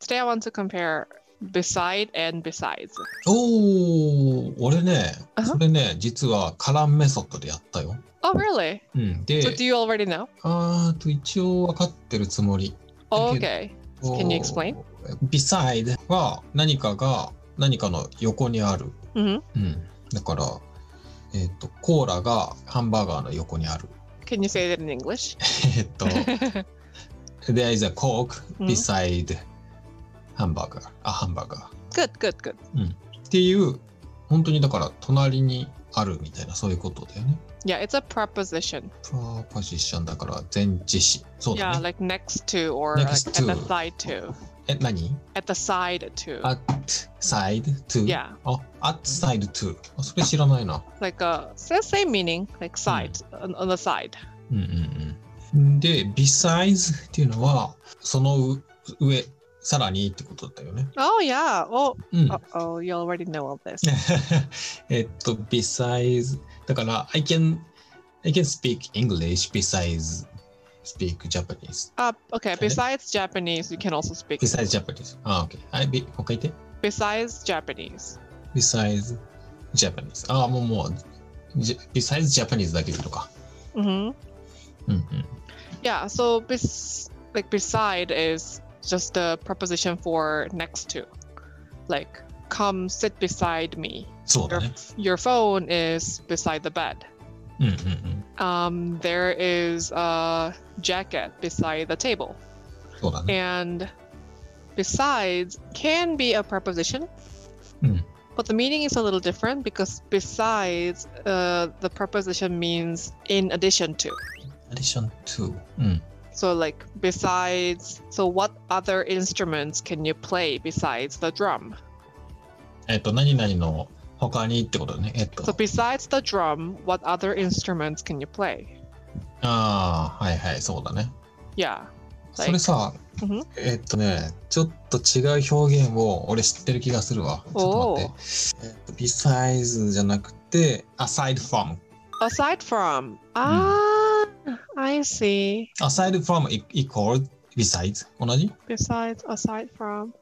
Today I want to compare beside and besides. おー、俺ねそれね、実はカランメソッドでやったよ。Oh, really? うん、で So、do you already know? あーと一応分かってるつもり。Oh, okay. Can you explain? beside は何かが何かの横にある。hmm うん。だから、えっ、と、コーラがハンバーガーの横にある。Can you say that in English? えっと、There is a Coke うん beside ハンバーガー。あ、ハンバーガー。good, good, good. っていう、本当にだから隣にあるみたいな、そういうことだよね。Yeah, it's a ョンだから前置詞。そうだ Yeah, ね。like next to or like Next at the to. side to. え、何 At the side to. ?at side to? Yeah. あ、at side to. あそれ知らないな。Like uh it's the same meaning, like side on, on the side. うんうんうん。で、besides っていうのは、そのう上、さらにってことだよね。Oh yeah. Oh, うん。uh oh, you already know all this. えっと、besides、だから、I can, I can speak English besides speak Japanese. Uh, okay. Okay. Besides Japanese, you can also speak. besides Japanese. あ、OK。はい、びもう一回言って。Besides Japanese. besides Japanese. あ、もうもう、じ besides Japanese だけでいいのか。Mm-hmm. うんうん。Yeah, so bes- like beside is just the preposition for next to. Like come sit beside me. Your, your phone is beside the bed. Um, there is a jacket beside the table. And besides can be a preposition. But the meaning is a little different because besides, uh, the preposition means in addition to. Addition to. うん。So, like, besides, so what other instruments can you play besides the drum? えっと、何々の他にってことだね。えっと So,、besides the drum, what other instruments can you play? ああ、はいはい、そうだね。Yeah. それさ、Mhm. えっとね、ちょっと違う表現を俺知ってる気がするわ。ちょっと待って。えっと、besides じゃなくて、aside from。Aside from, ah, I see. aside from e- equal besides 同じ Besides, aside from,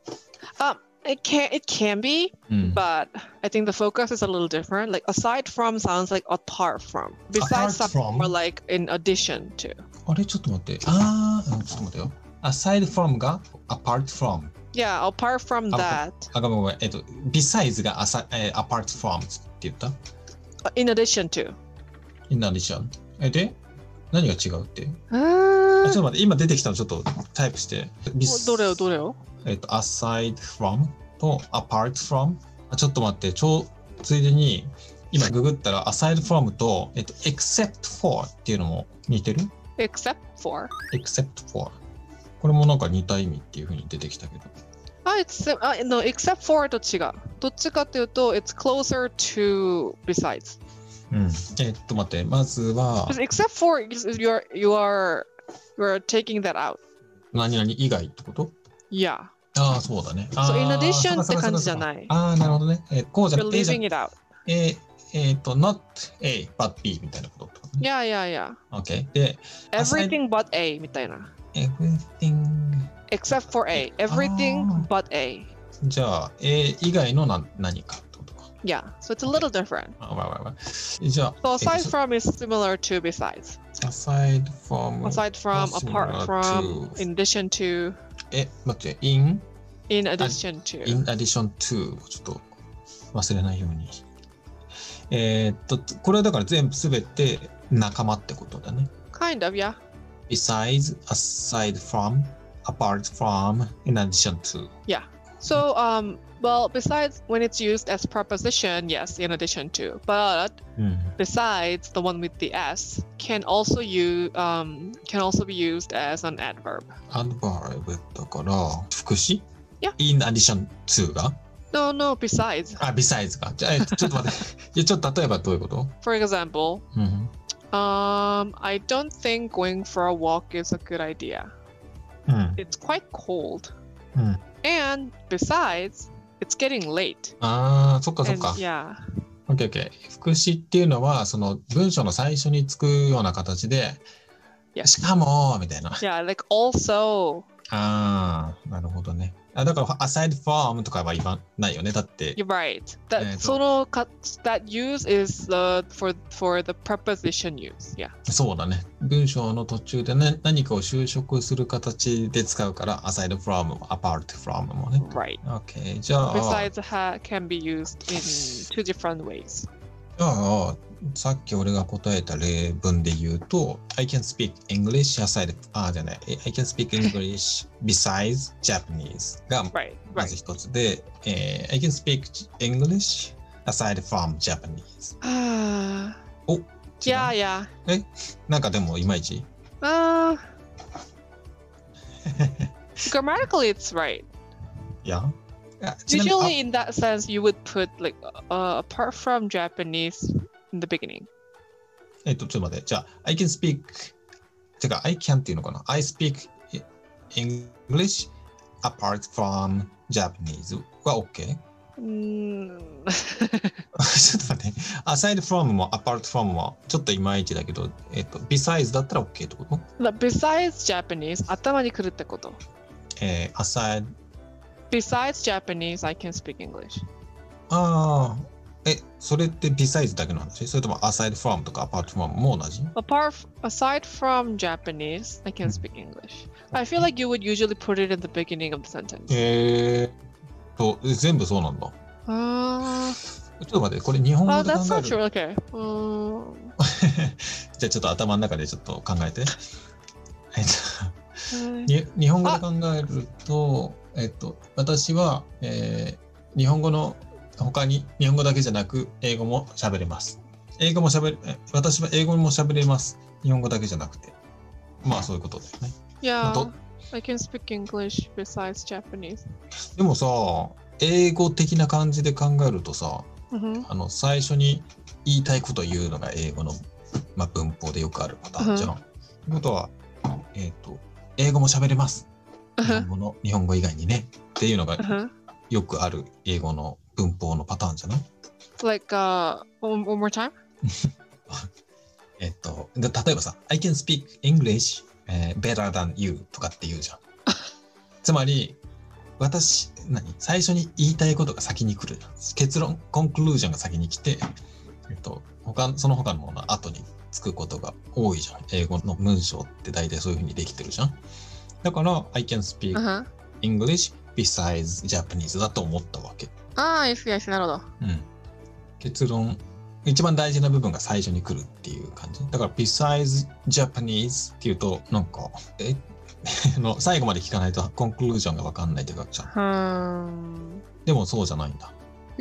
um, it can it can be, うん。 but I think the focus is a little different. Like aside from sounds like apart from. Besides Apart some- from? or like in addition to. あれちょっと待って。ああ、うんちょっと待ってよ。aside from が apart from。 Yeah, apart from Ah, that, あ、ごめんごめん。えっと、besides が asa- えー apart from って言った uh, in addition to. in addition。え、で 何が違うって？あ Ah, ちょっと待って、今出てきたのちょっとタイプして。どれよどれよ？えっと、aside from と apart from？あちょっと待って、ちょついでに、今ググったら aside from と、えっと、except for っていうのも似てる？Except for. except for。これもなんか似た意味っていうふうに出てきたけど。Ah, it's sim- ah, no, except for と違う。どっちかというと it's closer to besides. うん。えっと、待って、まずは except for you are you are you are taking that out. 何々以外ってこと Yeah. ああ、そうだね。So あー in addition って感じじゃないああ、なるほどね。えーこうじゃ You're なくて、じゃ leaving it out. えーえーと、not A, but B みたいなことってことね。Yeah, yeah, yeah. OK。で、Aside- Everything but A みたいな。everything Except for A. Everything but A. じゃあ、A 以外のな何か。Yeah. So it's a little different. あ、わわわわ。じゃあ、 So え aside っと from is similar to besides. aside from Aside from, similar apart from, to in addition to, え、待って、in in addition to. in addition to ちょっと忘れないように。えーっと、これはだから全部すべて仲間ってことだね。 Kind of, yeah. besides, aside from, apart from, in addition to. So, um, well, besides when it's used as preposition, yes, in addition to, but うん。 besides the one with the s can also use um can also be used as an adverb. adverb だから、副詞 Yeah. in addition to が No, no, besides. あ、besides が。じゃあ、えっとちょっと待って。いや、ちょっと例えばどういうこと For example, うん。 um, I don't think going for a walk is a good idea. うん。 It's quite cold. うん。 And besides, it's getting late. ああ、そっかそっ And か。yeah. OK, OK。副詞っていうのは、その文章の最初につくような形で、Yeah. しかも、みたいな。Yeah, like also ああ、なるほどね。あだから、aside from とかは言わないよね。だって、You're right. That そのか that use is the for for the preposition use. Yeah. そうだね。文章の途中でね、何かを修飾する形で使うから、aside from も apart from もね。Right. OK。じゃあ、Besides ha can be used in two different ways. じゃあ、さっき俺が答えた例文で言うと、I can speak English aside, あ、じゃない、I can speak English besides Japanese が Right. まず Right. 一つで、えー I can speak English aside from Japanese。 Ah. お、違う yeah. Yeah. なんかでもいまいち Uh. grammatically, it's right. いや。いやちなみに Usually, in that sense, you would put like uh, apart from Japanese in the beginning. えっと、ちょっと待って。じゃあ、I can speak てか、I can っていうのかな ?I speak English apart from Japanese は OK? Mm. ちょっと待って。aside from も apart from もちょっといまいちだけど、えっと、besides だったら OK ってこと besides Japanese, 頭に来るってこと。えー、aside、Besides Japanese, I can speak English. ああ、え、それって besides だけの話それとも aside from とか apart from も同じ Apart, aside from Japanese, I can Hmm. speak English. I feel like you would usually put it in the beginning of the sentence. えーと、え全部そうなんだ。Uh, ちょっと待って、これ日本 oh, 語で考 that's え not る true. Okay. Um, じゃあちょっと頭の中でちょっと考えて。えっと uh, に日本語で考えると、えっと、私は、えー日本語の他に日本語だけじゃなく英語も喋れます。英語も喋れ、え私は英語も喋れます。日本語だけじゃなくて。まあそういうことだよね。yeah, I can speak English besides Japanese. でもさ、英語的な感じで考えるとさ、hmm あの最初に言いたいことを言うのが英語の、まあ、文法でよくあるパターンじゃん。ということは、えっ、と、英語も喋れます。日 Uh-huh. 本語の日本語以外にね。っていうのが Uh-huh. よくある英語の文法のパターンじゃない？Like, uh, one, one more time? えっと、で例えばさ、I can speak English、えー better than you とかって言うじゃん。つまり、私、何？最初に言いたいことが先に来る。結論、コンクルージョンが先に来て、えっと、他、その他のものは後につくことが多いじゃん。英語の文章って大体そういうふうにできてるじゃん。だから、I can speak Uh. English besides Japanese だと思ったわけ。ああ、よしよし、なるほど。結論、一番大事な部分が最初に来るっていう感じ。だから、besides Japanese っていうと、なんか、え？の最後まで聞かないと、コンクルージョンがわかんないってなっちゃ。ん。でも、そうじゃないんだ。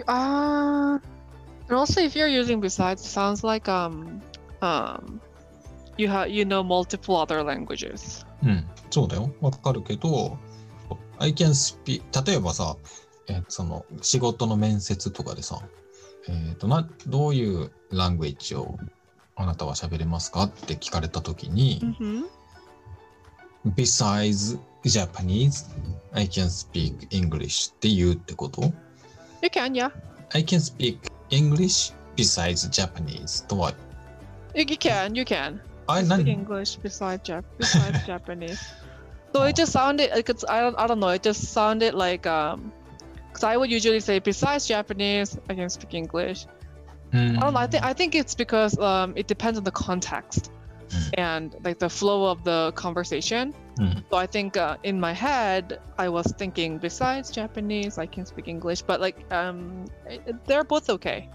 ああ。And also, if you're using besides, it sounds like um, um, you have you know multiple other languages. うん、そうだよ。わかるけど、例えばさ、えーその仕事の面接とかでさ、えっ、とな、どういうラングエッジをあなたは喋れますかって聞かれたときに、Mm-hmm. besides Japanese, I can speak English って言うってこと You can, yeah. ?I can speak English besides Japanese とは、You, can, you can. あれ Speak 何 English besides Jap besides Japanese. So it just sounded like it's I don't I don't know. It just sounded like um, because I would usually say besides Japanese, I can speak English. うん I don't know. I think I think it's because um, it depends on the context Mm. and like the flow of the conversation. Mm. So I think uh, in my head I was thinking besides Japanese, I can speak English, but like um, it- they're both okay.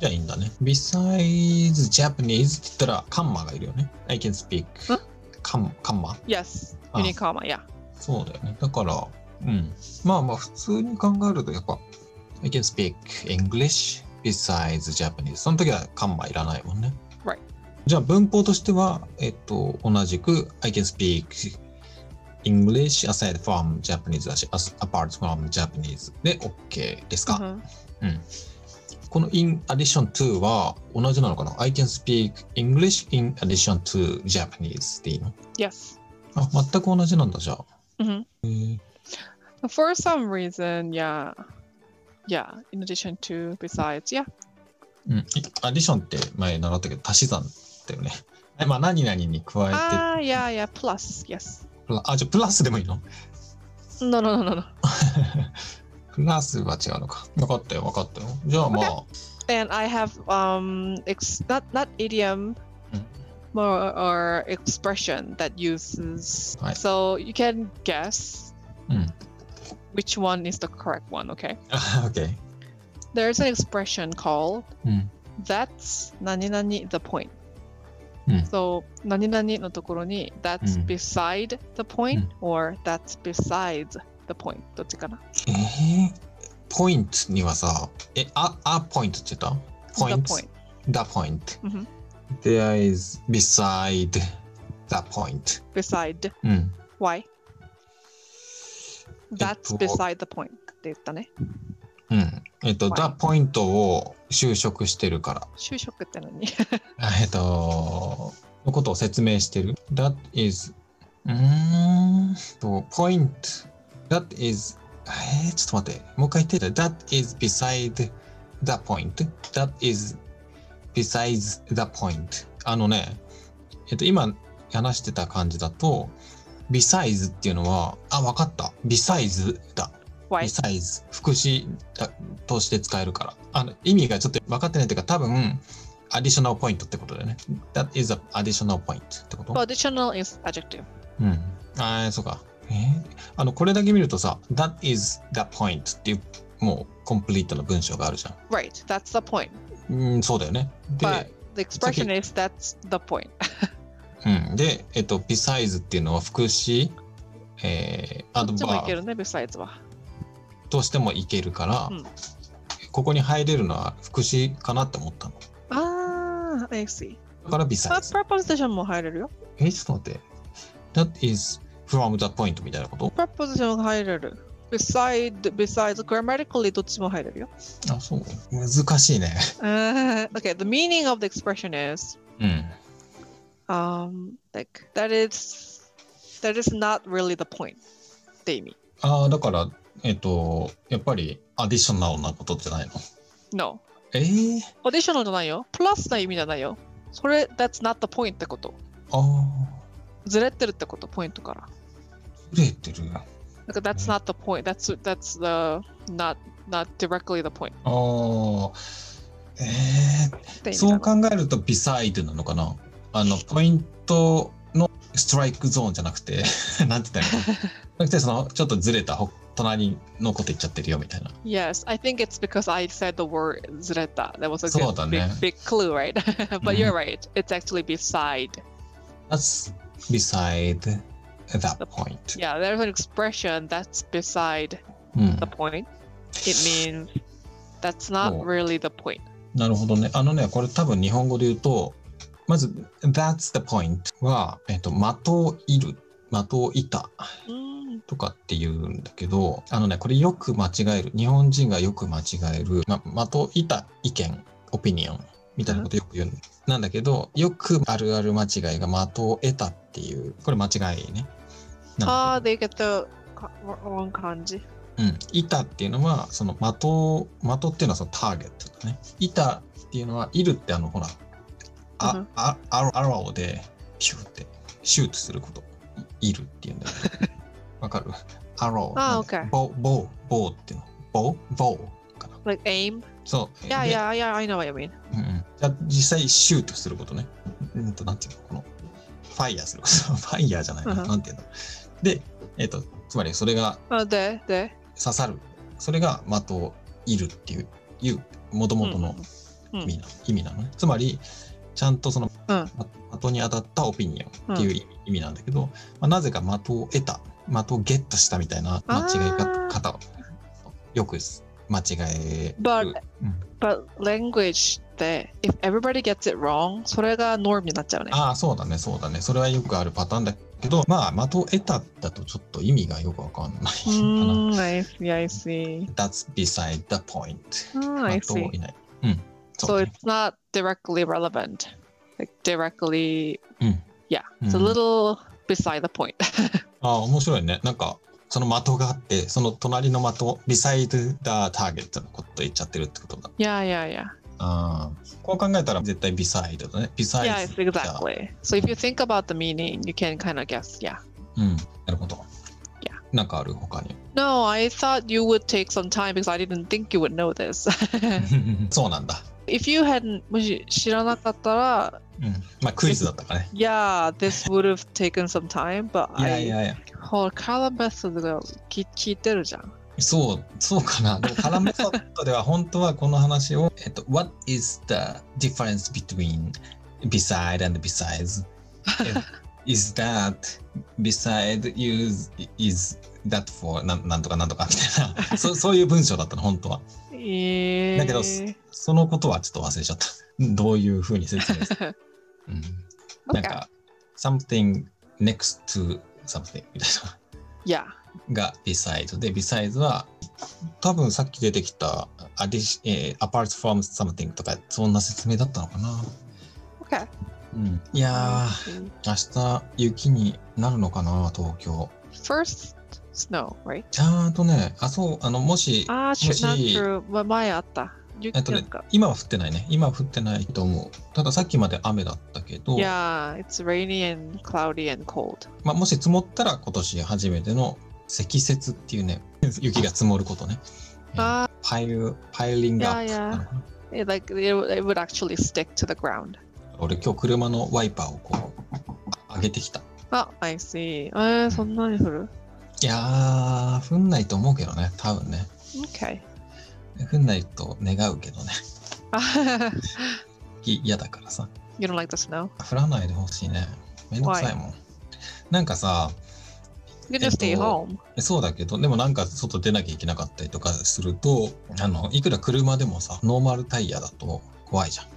じゃあいいんだね。besides Japanese って言ったらカンマがいるよね。I can speak んカンカンマ Yes, Ah. you need comma. Yeah. そうだよね。だから、 うん。まあまあ普通に考えるとやっぱ I can speak English besides Japanese その時はカンマいらないもんね。Right. じゃあ文法としては、えっと、同じく I can speak English aside from Japanese だし、as- apart from Japanese で OK ですか、Mhm. うん。この in addition to は同じなのかな ?I can speak English in addition to Japanese でいいの Yes. あ、全く同じなんだじゃあ。hmm へー For some reason, yeah, yeah. In addition to, besides, yeah. うん。アディションって前習ったけど足し算だよね。はいまあ何々に加えて、 Ah, yeah, yeah. Plus, yes. プラあ、じゃあプラスでもいいの No, no, no, no, no. プラスは違うのか。分かったよ、分かったよ。じゃあまあ、 And I have um ex- not not idiom Mm. more or expression that uses Right. so you can guess Mm. which one is the correct one, okay? OK。 There's an expression called うん。 that's 何々 the point. Mm. So 何々のところに that's Mm. beside the point or that's besides the point どっちかなえー、ポイントにはさ、え、あ、あ、ポイントって言ったポイン The ト point. The point. Mhm. There is beside the point. Beside うん。 why? That's えっと beside the point って言ったね。うん。えっと? The point を就職してるから。就職って何あえっと、のことを説明してる。That is, うーんと、point, that is, えー、ちょっと待って、もう一回言ってた。That is beside the point. That is besides the point. あのね、えっと、今話してた感じだと、ビサイズっていうのは、あ、わかった。ビサイズだ。ビサイズ。副詞として使えるから。あの意味がちょっと分かってないというか、多分、アディショナルポイントってことだよね。That is an additional point ってこと？アディショナルインス is adjective. うん。あ、そうか。えー、あの、これだけ見るとさ、That is the point っていう、もう、コンプリートの文章があるじゃん。Right, that's the point. うん、そうだよね。で the expression is that's the point. で、えっと、ビサイズっていうのは副詞、えー、アドバイス。もいけ、は。どうしてもいけるから、ここに入れるのは副詞かなって思ったの。ああ、XC。だからビサイズ。パープロポーションも入れるよ。え、ちょっと待って。That is from the point みたいなこと？プロポーションが入れる。Beside, besides, grammatically, どっちも入れるよ。あ、そう。難しいね。Uh, okay, the meaning of the expression、um, like that is that is not really the point って意味。ああ、だから、えっと、やっぱりアディショナルなことじゃないの No. えー、additional じゃないよ。プラスな意味じゃないよ。それ、that's not the point ってこと。ああ、ずれてるってこと、ポイントから。ずれてる。なんか that's not the point. That's that's the not not directly the point ああ、えー、って意味なのそう考えると beside なのかなあの、ポイントのストライクゾーンじゃなくて、なんて言ったらいいのなくて、その、ちょっとずれたほ隣のこと言っちゃってるよみたいな。Yes, I think it's because I said the word zureta. That was a そう good だ big, ね。big clue, right? but you're right. It's actually beside. That's beside that point. Yeah, there's an expression that's beside うん。the point. It means that's not Oh. really the point. なるほどね。あのね、これ多分日本語で言うと、まず、That's the point は、えっと、的をいる、的をいた Mm. とかって言うんだけど、あのね、これよく間違える。日本人がよく間違える、ま、的をいた意見、オピニオンみたいなことよく言うんなんだけど、よくあるある間違いが的を得たっていう、これ間違いね。なん Ah, だけ they get the wrong kanji. どうん。板っていうのは、その的を、的っていうのはそのターゲットだね。板っていうのは、いるってあの、ほら、うあん、あ、アロアローで、ピューって、シュートすること。いいるっていうんだけど。わかる？アロー。あなんで OK ボー、ボー、ボーっていうの。ボーボーかな。Like aim？そう。Yeah, で yeah, yeah. I know what you mean. うんうん。じゃあ実際シュートすることね。うんと、なんていうのこの、ファイヤーすること。ファイヤーじゃないな。うんなんていうので、えっ、と、つまりそれが Oh, there, there. 刺さる。それが的をいるっていう、いう、もともとのうん意味な,、意味なのね。つまり、ちゃんとその、うんま的に当たったオピニオンっていう意味,、なんだけど、まあ、なぜか的を得た、的をゲットしたみたいな間違い方をよく間違える。But うん、but language って if everybody gets it wrong それが norm になっちゃうね。ああ、そうだね、そうだね。それはよくあるパターンだけど、まあ、的を得ただとちょっと意味がよくわかんないかな。Mm, I see, I see. That's beside the point. Oh, I 的を.いない。うん。そ So it's not directly relevant. Like directly, うん。yeah. It's a うん little beside the point. ああ、面白いね。なんか、その的があって、その隣の的、beside the target のこと言っちゃってるってことだ。yeah, yeah, yeah. ああ。こう考えたら絶対 beside だね。beside Yes, exactly. So if you think about the meaning, you can kind of guess. Yeah. うん。なるほど。なんかある他に。No, I thought you would take some time because I didn't think you would know this. そうなんだ。If you hadn't もし知らなかったら、うん。まあクイズだったからね。yeah, this would have taken some time, but いや I いやいや。ほら、カラーメソッドが聞聞いてるじゃん。そう、そうかな。でもカラメソッドでは本当はこの話を、えっと、What is the difference between beside and besides? is that beside use is that for なんなんとかなんとかみたいなそそういう文章だったの本当はえー、だけどそのことはちょっと忘れちゃった。どういうふうに説明する、うん、なん.か。something next to something みたいな。Yeah. が beside で besides は多分さっき出てきた addition えー apart from something とかそんな説明だったのかな、Okay. うん、いやー明日雪になるのかな東京。First snow, right? ちゃんとねあそうあのもしあー、もし not 前あった。えっとね今は降ってないね今は降ってないと思うたださっきまで雨だったけど、Yeah, it's rainy and cloudy and cold. まあ、もし積もったら今年初めての積雪っていうね雪が積もることねえーあパイルパイリングアップいやいやなのかな It, like it would actually stick to the ground. 俺今日車のワイパーをこう上げてきた。あ、I see. えー、そんなに降る？いやー、降んないと思うけどね、多分ね。?Okay. 降んないと願うけどね。い嫌だからさ。you don't like the snow? 降らないでほしいね。めんどくさいもん。なんかさ、You can just stay えっと home. そうだけど、でもなんか外出なきゃいけなかったりとかすると、あの、いくら車でもさ、ノーマルタイヤだと怖いじゃん。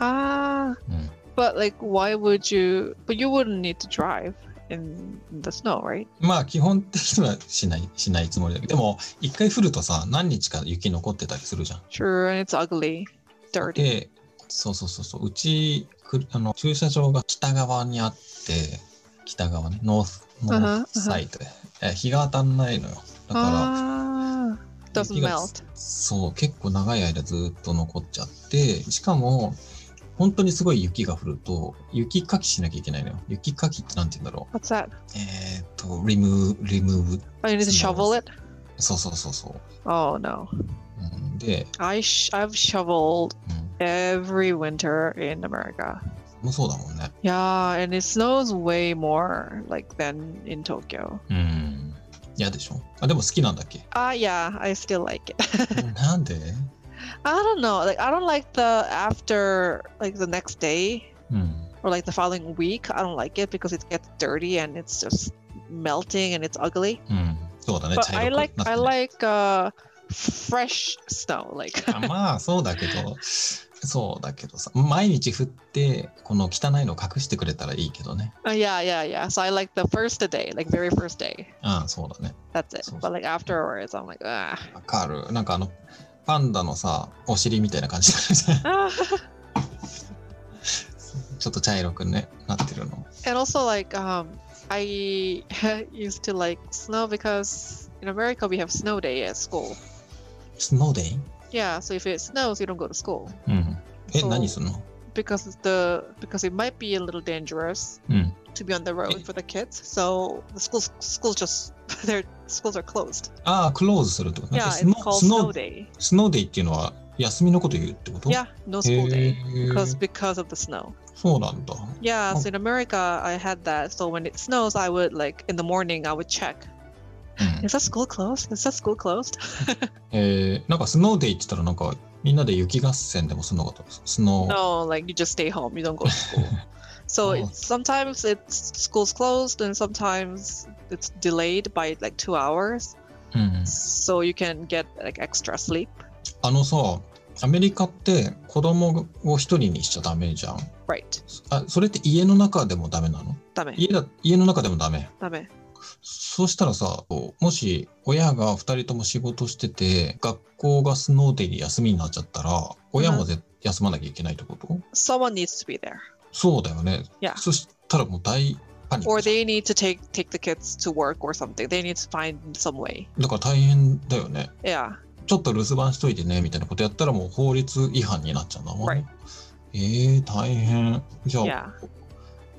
Ah, うん。but like, why would you? But you wouldn't need to drive in the snow, right? まあ基本的にはしない、しないつもりだけど、でも一回降るとさ、何日か雪残ってたりするじゃん。True, and it's ugly, dirty. で、そうそうそうそう、うちくあの駐車場が北側にあって、北側ね、 North、North side で、え日が当たんないのよ。だから、Ah, melt. そう、結構長い間ずっと残っちゃって、しかも、本当にすごい雪が降ると、雪かきしなきゃいけないのよ。雪かきってなんて言うんだろ What's that? う。えっ、と、リム、リムーブ。Oh, you need to shovel it. そうそうそうそう。Oh no, うん、で、I sh- I've shoveled うん、every winter in America. もうそうだもんね。Yeah, and it snows way more like than in Tokyo. うん。嫌でしょあ、でも好きなんだっけ Ah, yeah, I still like it. なんで I don't know. Like I don't like the after like the next day うん。 or like the following week. I don't like it because it gets dirty and it's just melting and it's ugly. うん。そうだね。 But 茶 I 色く like なって I ね like uh fresh snow. Like あまあそうだけどそうだけどさ毎日降ってこの汚いの隠してくれたらいいけどね uh, yeah, yeah, yeah. So I like the first day, like very first day. ああそうだね That's it. So- But like afterwards, I'm like ah. わかるなんかあの パンダのさお尻みたいな感じになるじゃん ah. ちょっと茶色くねなってるの And also like um I used to like snow because in America we have snow day at school. スノーデイ Yeah, so if it snows, you don't go to school うんえそう何すんの because the because it might be a little dangerous うん to be on the road for the kids. So the schools schools just their schools are closed. ああクローズするってこと Yeah, ス it's ノ called スノ snow ー day. スノーデイっていうのは休みのこと言うってこと Yeah, no へ school day え because because of the snow. そうなんだ Yeah, Oh. so in America I had that. So when it snows, I would like in the morning I would check. うん Is that school closed? Is that school closed? えー、なんかスノーデイって言ったらなんかみんなで雪合戦でもすんのかとスノー No, like you just stay home. You don't go to school. so Oh. it's, sometimes it's school's closed, and sometimes it's delayed by like two hours, うん、so you can get like extra sleep. あのさアメリカって子供を一人にしちゃダメじゃん Right. あそれって家の中でもダメなの？Dame. 家だ家の中でもダメ Dame. そうしたらさもし親が二人とも仕事してて学校がスノーデイで休みになっちゃったら親もぜ、休まなきゃいけないってこと？Someone needs to be there. そうだよね.そしたらもう大 Or they need to take take the kids to work or something. They need to find some way. だから大変だよね Yeah. ちょっと留守番しといてねみたいなことやったらもう法律違反になっちゃうんだもんね。えー、大変。じゃあ、Yeah.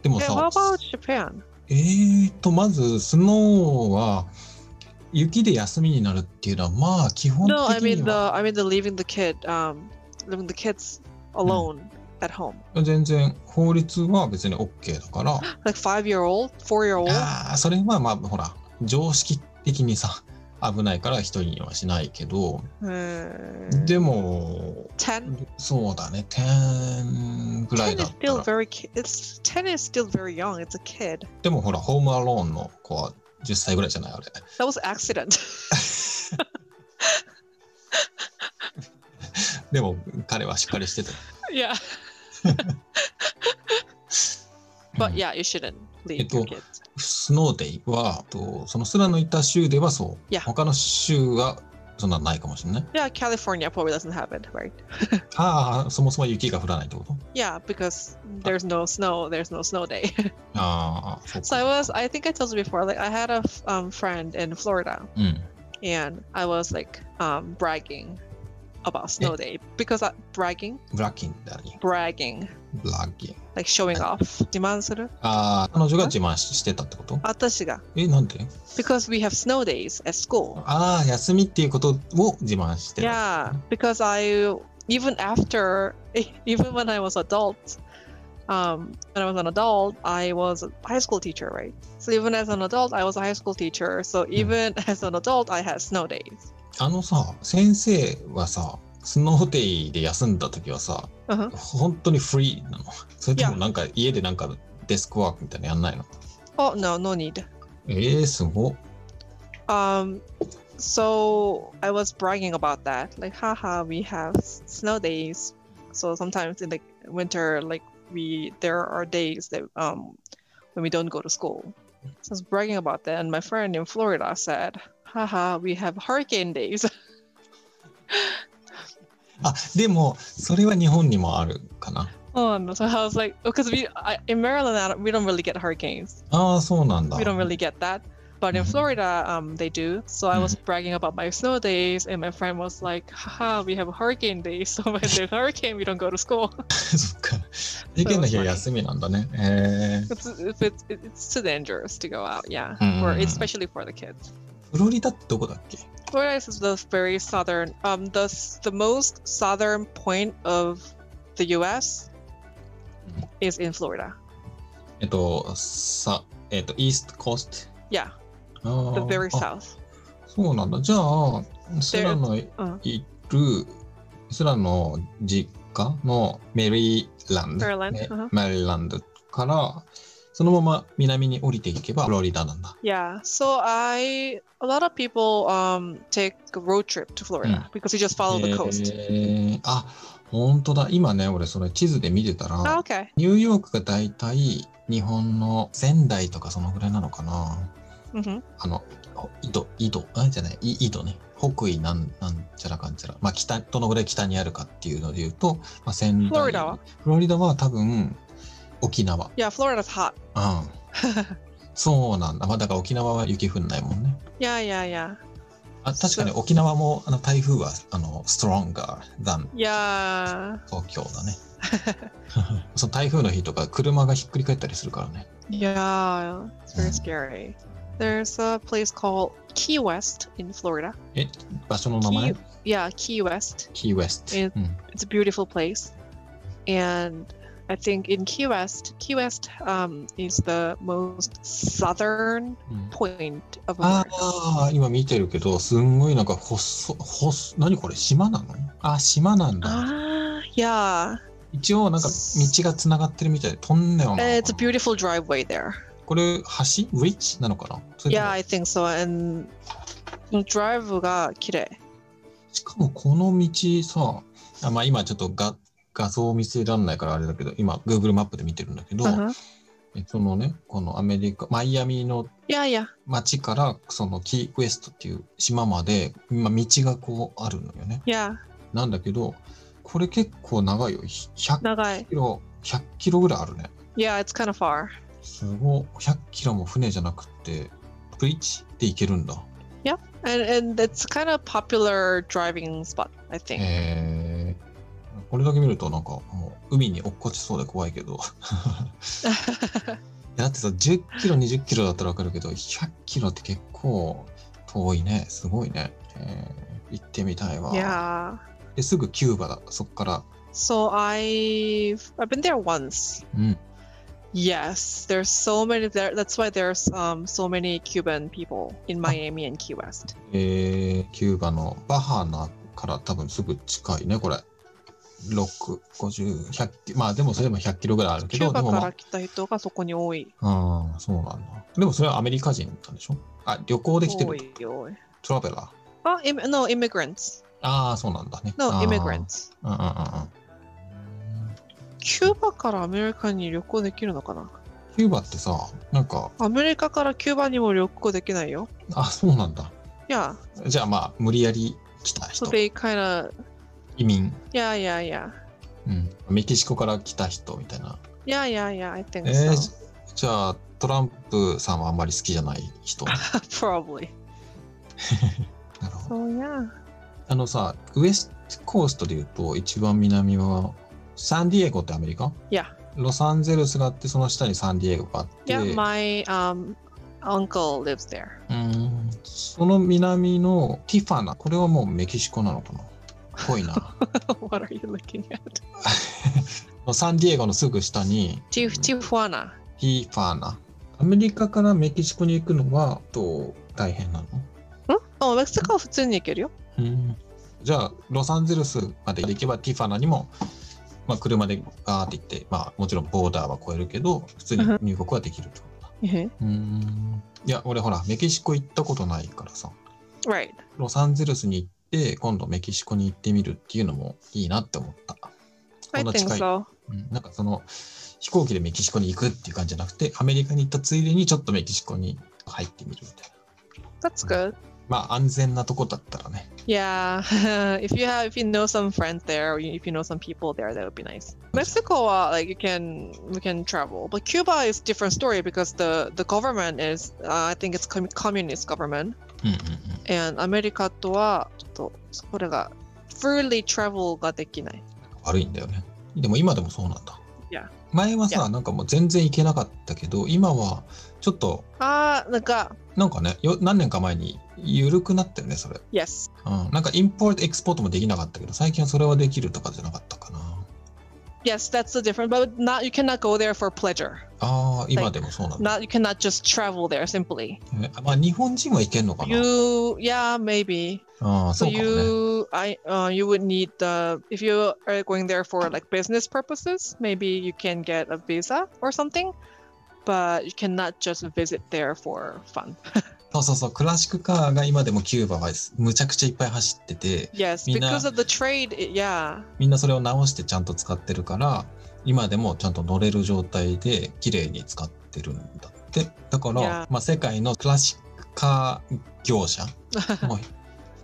でもさ what、about Japan? えーと、まず、スノーは、雪で休みになるっていうのは、まあ、基本 No, I 的 mean に the は I mean the leaving the kid, um, leaving the kids alone 全然法律は別に OK だから。Like year old?4 year old? あ、それはまあほら、常識的にさ、危ないから人にはしないけど。でも、10? そうだね、10ぐらいだったら。10 is still very young, it's a kid. でもほら、ホームアローンの子は10歳ぐらいじゃないあれ。That was accident. でも彼はしっかりしてた。Yeah. But ん yeah, you shouldn't leave Ito- your kids. スノーデイは、とそのスラのいた州ではそう。 Yeah. 他の州はそんなのないかもしれない。 Yeah, California probably doesn't have it, right? ああ、そもそも雪が降らないってこと Yeah, because there's no snow. There's no snow day. ああ、そう so I か。 was. I think I told you before. Like I had a f- um, friend in Florida, うん。 and I was like um, bragging about snow day because I, bragging, ブラッキンだに。 bragging, ブラッキン。 like showing off. 自慢する？ああ、彼女が自慢ししてたってこと私が。え、なんで Because we have snow days at school. ああ、休みっていうことを自慢してた。 Yeah, because I even after even when I was adult, um, when I was an adult, I was a high school teacher, right? So even as an adult, I was a high school teacher. So even as an adult, I had snow days. あのさ、先生はさ、スノーデイで休んだ時はさ、Uh-huh. 本当にフリーなのそれともなんか家でなんかデスクワークみたいなのやんないの Oh no, no need. えー、すごっ。Um, so I was bragging about that, like, haha, we have snow days. So sometimes in the winter, like we there are days that um when we don't go to school. So I was bragging about that, and my friend in Florida said, haha, we have hurricane days. あ、でも、それは日本にもあるかな。 oh no! So I was like, because we I, in Maryland, I don't- we don't really get hurricanes. ああ、そうなんだ。 We don't really get that. But in Mhm. Florida, um, they do. So I was bragging about my snow days, and my friend was like, "Haha, we have a hurricane days. So when there's a hurricane, we don't go to school. そっか。事件の日は休みなんだね。えー、 It's if it's it's too dangerous to go out. Yeah, Mm. for especially for the kids. フロリダってどこだっけ Florida is the very southern, um, the the most southern point of the U.S. is in Florida. えっと、さ、えっと、イーストコース Yeah, ト。the あ very south. そうなんだ。じゃあ、スラのいうんる、スラの実家のメリーランド。メリーランドから、そのまま南に降りていけばフロリダなんだ。Yeah, so I a lot of people um take a road trip to Florida Mm. because you just follow the coast. えーあ、本当だ。今ね、俺それ地図で見てたら、Oh, okay. ニューヨークがだいたい日本の仙台とかそのぐらいなのかな。hmm あの、ほ井戸、井戸、あ、じゃない、い井戸ね。北緯なん、なんちゃらかんちゃら。まあ、北、どのぐらい北にあるかっていうので言うと、まあ、仙台。フロリダは？フロリダは多分、沖縄。Yeah, Florida's hot. うん。そうなんだ。まあ、だから沖縄は雪降んないもんね。Yeah, yeah, yeah. あ確かに沖縄もあの台風はあの stronger than Yeah. 東京だね。その台風の日とか車がひっくり返ったりするからね。Yeah. It's very Mm. scary. There's a place called Key West in Florida. 場所の名前 Key, yeah, Key West. キーウェスト。えうん、It's a beautiful place. And I think in Key West, Key West um, is the most southern うん point of あ America. あ、今見てるけど、すんごいなんか細、細、何これ島なのあ、島なんだ。Ah, yeah. 一応なんか道がつながってるみたいで、トンネル Uh, な It's a beautiful driveway there. これ橋ブリッジなのかな Yeah, も I think so. And the drive が綺麗。しかもこの道さ、あまあ今ちょっとが画像見せらんないからあれだけど、今 Google マップで見てるんだけど、Uh-huh. えそのね、このアメリカ、マイアミの Yeah, yeah. 町からそのキーウエストっていう島まで、今道がこうあるのよね。Yeah. なんだけど、これ結構長いよ。100長い。キロ、100キロぐらいあるね。Yeah, it's kind of far. すごい。100キロも船じゃなくて、ブリッジで行けるんだ。And and it's kind of popular driving spot, I think. へーこれだけ見るとなんかもう海に落っこちそうで怖いけど。やだってさ、10キロ、20キロだったらわかるけど、100キロって結構遠いね。すごいね。えー行ってみたいわ。Yeah. ですぐキューバだ。そっから。So I've I've been there once. うん。Yes, there's so many there. That's why there's um so many Cuban people in Miami and Key West. えー、キューバのバハナから多分すぐ近いね、これ。6、50、100キロ。まあでもそれでも100キロぐらいあるけど、でキューバから来た人がそこに多い。あ、ああ、そうなんだ。でもそれはアメリカ人なんでしょ？あ、旅行で来て多る多い。トラベラー。あ、im- no immigrants. ああ、そうなんだね。No immigrants. うんうんうんうん。キューバからアメリカに旅行できるのかな？キューバってさ、なんか、アメリカからキューバにも旅行できないよ。あ、そうなんだ。Yeah, じゃあまあ、無理やり来た人、they kind of 移民、yeah yeah yeah うん、メキシコから来た人みたいな。yeah yeah yeah I think え so. ー、じゃあ、トランプさんはあんまり好きじゃない人。な Probably. るほど So yeah. あのさ、ウエストコーストで言うと、一番南は、サンディエゴってアメリカ？Yeah. ロサンゼルスがあって、その下にサンディエゴがあって、Yeah, my um uncle lives there. うんその南のティファナ、これはもうメキシコなのかな？ぽいな。what are you looking at? サンディエゴのすぐ下に Tif- Tijuana. ティファナ。アメリカからメキシコに行くのはどう大変なの？Hmm? Oh, メキシコは普通に行けるよ。うんじゃあ、ロサンゼルスまで行けばティファナにも、まあ、車でガーって行って、まあ、もちろんボーダーは越えるけど、普通に入国はできるとだ。Mhm. うん。いや、俺ほら、メキシコ行ったことないからさ、Right. ロサンゼルスに行って、今度メキシコに行ってみるっていうのもいいなって思った。こんな近い。うん、なんかその、飛行機でメキシコに行くっていう感じじゃなくて、アメリカに行ったついでにちょっとメキシコに入ってみるみたいな。That's good. まあ、安全なとこだったらね。Yeah. if you have if you know some friends there or if you know some people there, that would be nice. Mexico, uh, like you can we can travel, but Cuba is different story because the the government is uh, I think it's com- communist government, and アメリカとはちょっとそれが fully travel ができない。悪いんだよね。でも今でもそうなんだ。Yeah. 前はさ.なんかもう全然行けなかったけど、今はちょっと、あーなんかなんかね、よ何年か前に緩くなったよね、それ。yes うん。なんかインポート、エクスポートもできなかったけど、最近はそれはできるとかじゃなかったかな。yes that's the difference, but not you cannot go there for pleasure. ああ、今でもそうなんだ。Not you cannot just travel there simply. えまあ、日本人は行けんのかな You yeah maybe. ああ、そ So うかもね。you, I, uh, you would need the if you are going there for like business purposes, maybe you can get a visa or something, but you cannot just visit there for fun. そうそうそう、クラシックカーが今でもキューバはむちゃくちゃいっぱい走ってて、Yes, Mina- because of the trade. yeah, みんなそれを直してちゃんと使ってるから、今でもちゃんと乗れる状態で綺麗に使ってるんだって。だから.まあ、世界のクラシックカー業者 の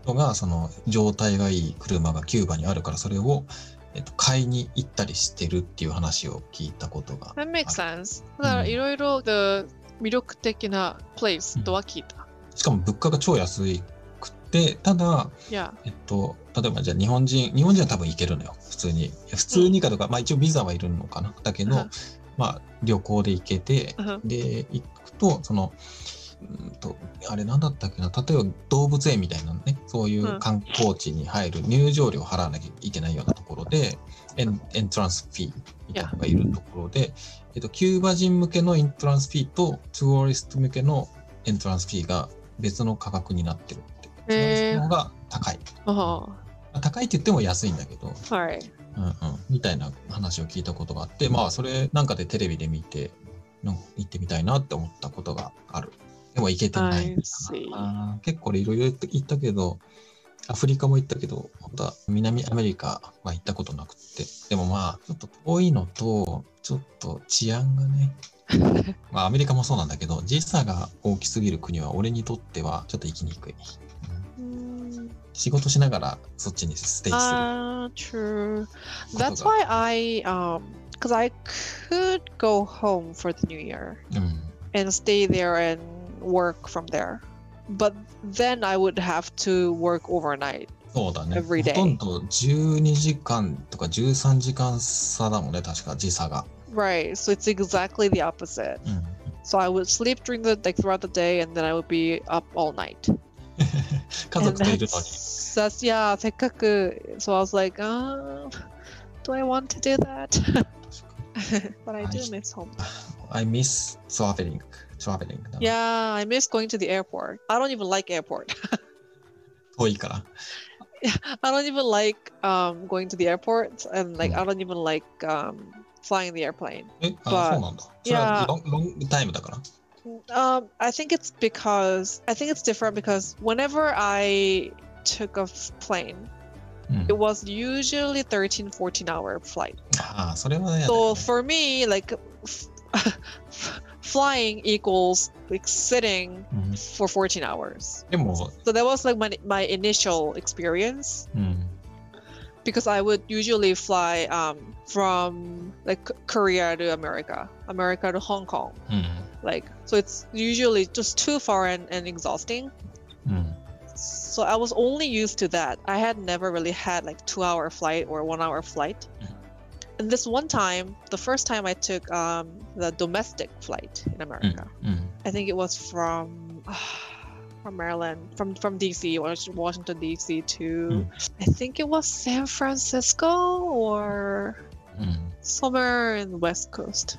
人が、その状態がいい車がキューバにあるから、それを、えっと、買いに行ったりしてるっていう話を聞いたことが。that makes sense. だからいろいろ魅力的な place とは聞いた。しかも物価が超安くって、ただ、えっと、例えばじゃあ日本人、日本人は多分行けるのよ、普通に。普通にかとか、まあ一応ビザはいるのかな。だけど、うん。まあ旅行で行けて、うん。で、行くと、その、うんと、あれなんだったっけな、例えば動物園みたいなね、そういう観光地に入る入場料を払わなきゃいけないようなところで、en-entrance fee みたいなのがいるところで、えっと、キューバ人向けの entrance fee と、ツーリスト向けの entrance fee が別の価格になってるって。ツーの方が高い。oh, まあ高いって言っても安いんだけど、alright. うんうん、みたいな話を聞いたことがあって、まあそれなんかでテレビで見て、なんか行ってみたいなって思ったことがある。でも行けてないん I だ see. な。結構いろいろ行ったけど、アフリカも行ったけど、本当は南アメリカは行ったことなくって。でもまあ、ちょっと遠いのと、ちょっと治安がね、まあアメリカもそうなんだけど、時差が大きすぎる国は俺にとってはちょっと行きにくい。うん仕事しながらそっちにステイする。Ah, true. ことが That's why I um, because I could go home for the new year. うん。and stay there and work from there. But then I would have to work overnight. そうだね。ほとんど12時間とか13時間差だもんね、確か時差が。Right. So it's exactly the opposite. Mm. So I would sleep during the like throughout the day, and then I would be up all night. that's, that's yeah. So I was like, um, do I want to do that? but I do I, miss home. I miss traveling. Traveling. No? Yeah, I miss going to the airport. I don't even like airport. I don't even like um, going to the airport, and like mm. I don't even like um, flying the airplane. え、あ、 But- そうなんだ。それは Yeah. ロンロングタイムだから。 Um, I think it's because I think it's different because whenever I took a f- plane, うん it was usually 13, 14 hour flight. ああ、それはね。 So for me, like f- flying equals like sitting うん for 14 hours. でも、 So that was like my my initial experience うん。 because I would usually fly um, from like Korea to America, America to Hong Kong. Mm. Like so it's usually just too far and exhausting. Mm. So I was only used to that. I had never really had like 2 hour flight or 1 hour flight. Mm. And this one time, the first time I took um, the domestic flight in America. Hmm. Hmm. I think it was from uh, from Maryland, from from DC, Washington DC to mm. I think it was San Francisco or うん。 somewhere in the West Coast.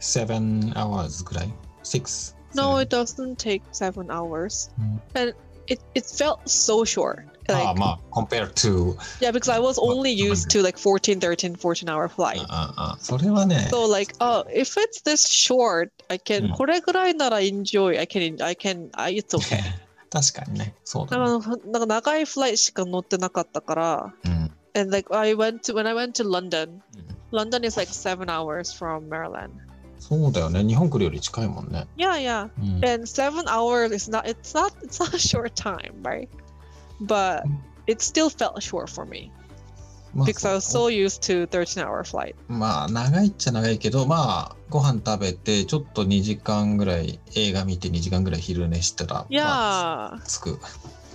7 hours ぐらい ?6? No, it doesn't take seven hours, Mm. and it it felt so short. あ Like あ、まあ、compared to、 yeah, because I was Well, only used to like 14, 13, 14 hour flight. ああ、ああそれはね、 So like, oh, if it's this short, I can. Mm. これぐらいなら enjoy. I can. I can. I, it's okay. 確かにね、そうだ、ね。なんかなんか長いフライトしか乗ってなかったから。うん。 And like I went to when I went to London. うん London is like seven hours from Maryland. そうだよね。日本来るより近いもんね。Yeah, yeah. うん。And seven hours is not. It's not. It's not a short time, right? But it still felt short for me まあ because I was so used to 13 hour flight. まあ、長いっちゃ長いけど、まあ、ご飯食べて、ちょっと2時間ぐらい、映画見て2時間ぐらい昼寝したら、Yeah. まあ、着く。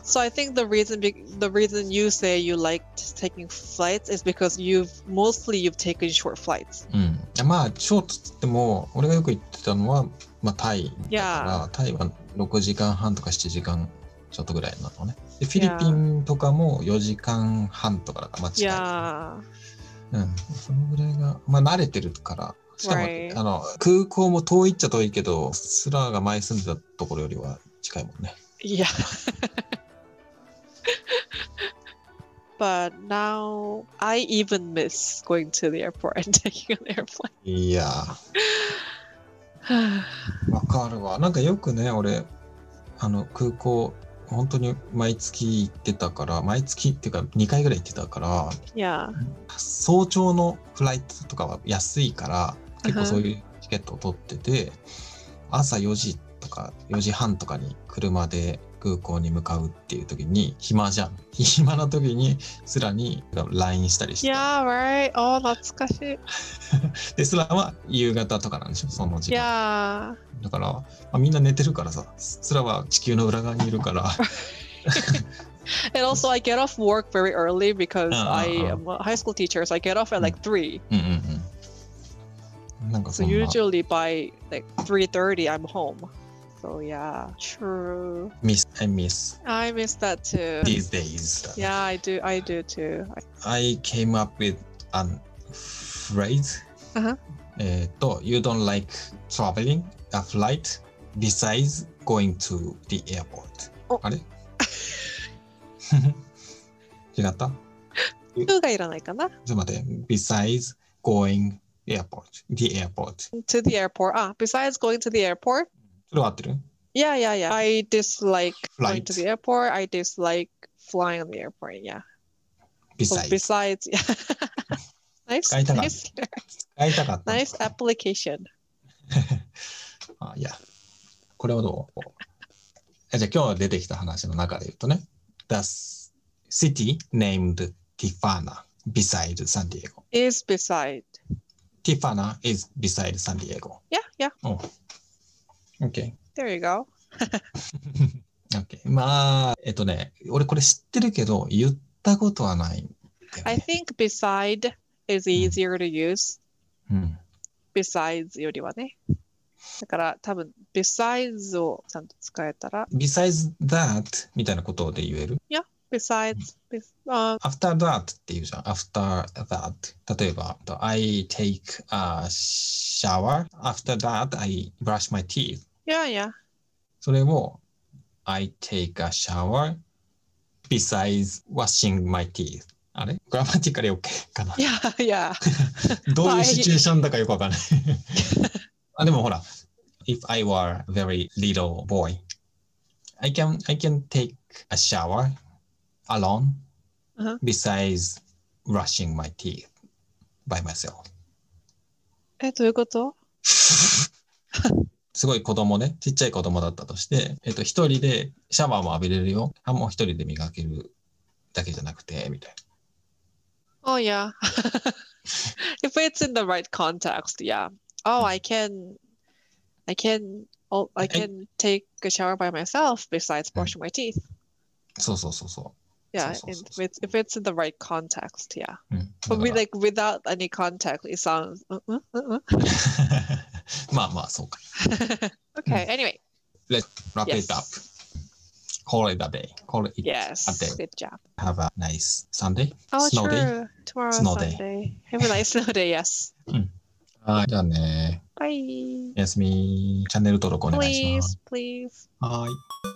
So I think the reason the reason you say you liked taking flights is because you've mostly you've taken short flights. うん。まあ、ショートっつっても、俺がよく言ってたのは、まあ、タイだから、タイは6時間半とか7時間ちょっとぐらいなのね。で、フィリピンとかも4時間半とかだから、まあ、近い。Yeah. うん。そのぐらいが、まあ、慣れてるから。しかも、Right. あの、空港も遠いっちゃ遠いけど、スラーが前住んでたところよりは近いもんね。Yeah. but now I even miss going to the airport and taking an airplane. いやー、わかるわ。なんかよくね、俺、あの、空港、本当に毎月行ってたから、毎月っていうか2回ぐらい行ってたから.早朝のフライトとかは安いから、結構そういうチケットを取ってて、朝4時とか4時半とかに車で空港に向かうっていう時に暇じゃん。暇な時にスラに LINE したりして。Yeah, right. Oh, 懐かしい。で、スラは夕方とかなんでしょ、その時間。Yeah. だから、まあ、みんな寝てるからさ、スラは地球の裏側にいるから、And also, I get off work very early because Uh, I uh, uh. am a high school teacher, so I get off at like three. So usually by like three thirty, I'm home. So yeah, true. miss, I miss I miss that too. these days. Yeah, I do. I do too. I came up with a phrase. Uh-huh. えっと、You don't like traveling a flight besides going to the airport. おあれ違ったちょ2がいらないかなっと待って。besides going airport. the airport. to the airport. Ah, besides going to the airport. それは合ってる Yeah, yeah, yeah. I dislike going to the airport. I dislike flying on the airport. Yeah. So besides. besides, yeah. nice, nice, nice application. あいや、これはどうあじゃあ今日出てきた話の中で言うとね、The city named Tifana beside San Diego. Is beside. Tifana is beside San Diego. Yeah, yeah. Oh. OK。There you go. OK。まあ、えっとね、俺これ知ってるけど、言ったことはないんだよ I ね。think beside is easier to use. うん。Besides よりはね。だから多分 besides をちゃんと使えたら besides that みたいなことで言える besides, bes- あ after that って言うじゃん。after that。例えば、I take a shower. after that, I brush my teeth. Yeah, yeah. それを I take a shower besides washing my teeth. あれグラマティカル OK かな Yeah, yeah. どういうシチュエーションだかよくわかんない。あでもほら、if I were a very little boy, I can, I can take a shower alone Uh-huh. besides brushing my teeth by myself. え、どういうことすごい子供ね、ちっちゃい子供だったとして、えっと、一人でシャワーも浴びれるよ。歯も一人で磨けるだけじゃなくて、みたい Oh, yeah. if it's in the right context, yeah. Oh, I can, I can, oh, I can take a shower by myself besides Mm. brushing my teeth. な。そうそうそうそ Yeah, so, so, if so, so. it's if it's in the right context, yeah. う。うん、 But だ we から like without any context, it sounds. Uh, uh, uh, uh. まあまあ、そうか。 okay. Anyway, Wrap it up. yes, Call it a day. Call it yes. a day. Good job. Have a nice Sunday. Oh, Snow day. true. Tomorrow is Snow day. Sunday. Have a nice snow day. Yes. はい、じゃあね。 Bye. おやすみ。チャンネル登録お願いしま Please, す。 please. はい。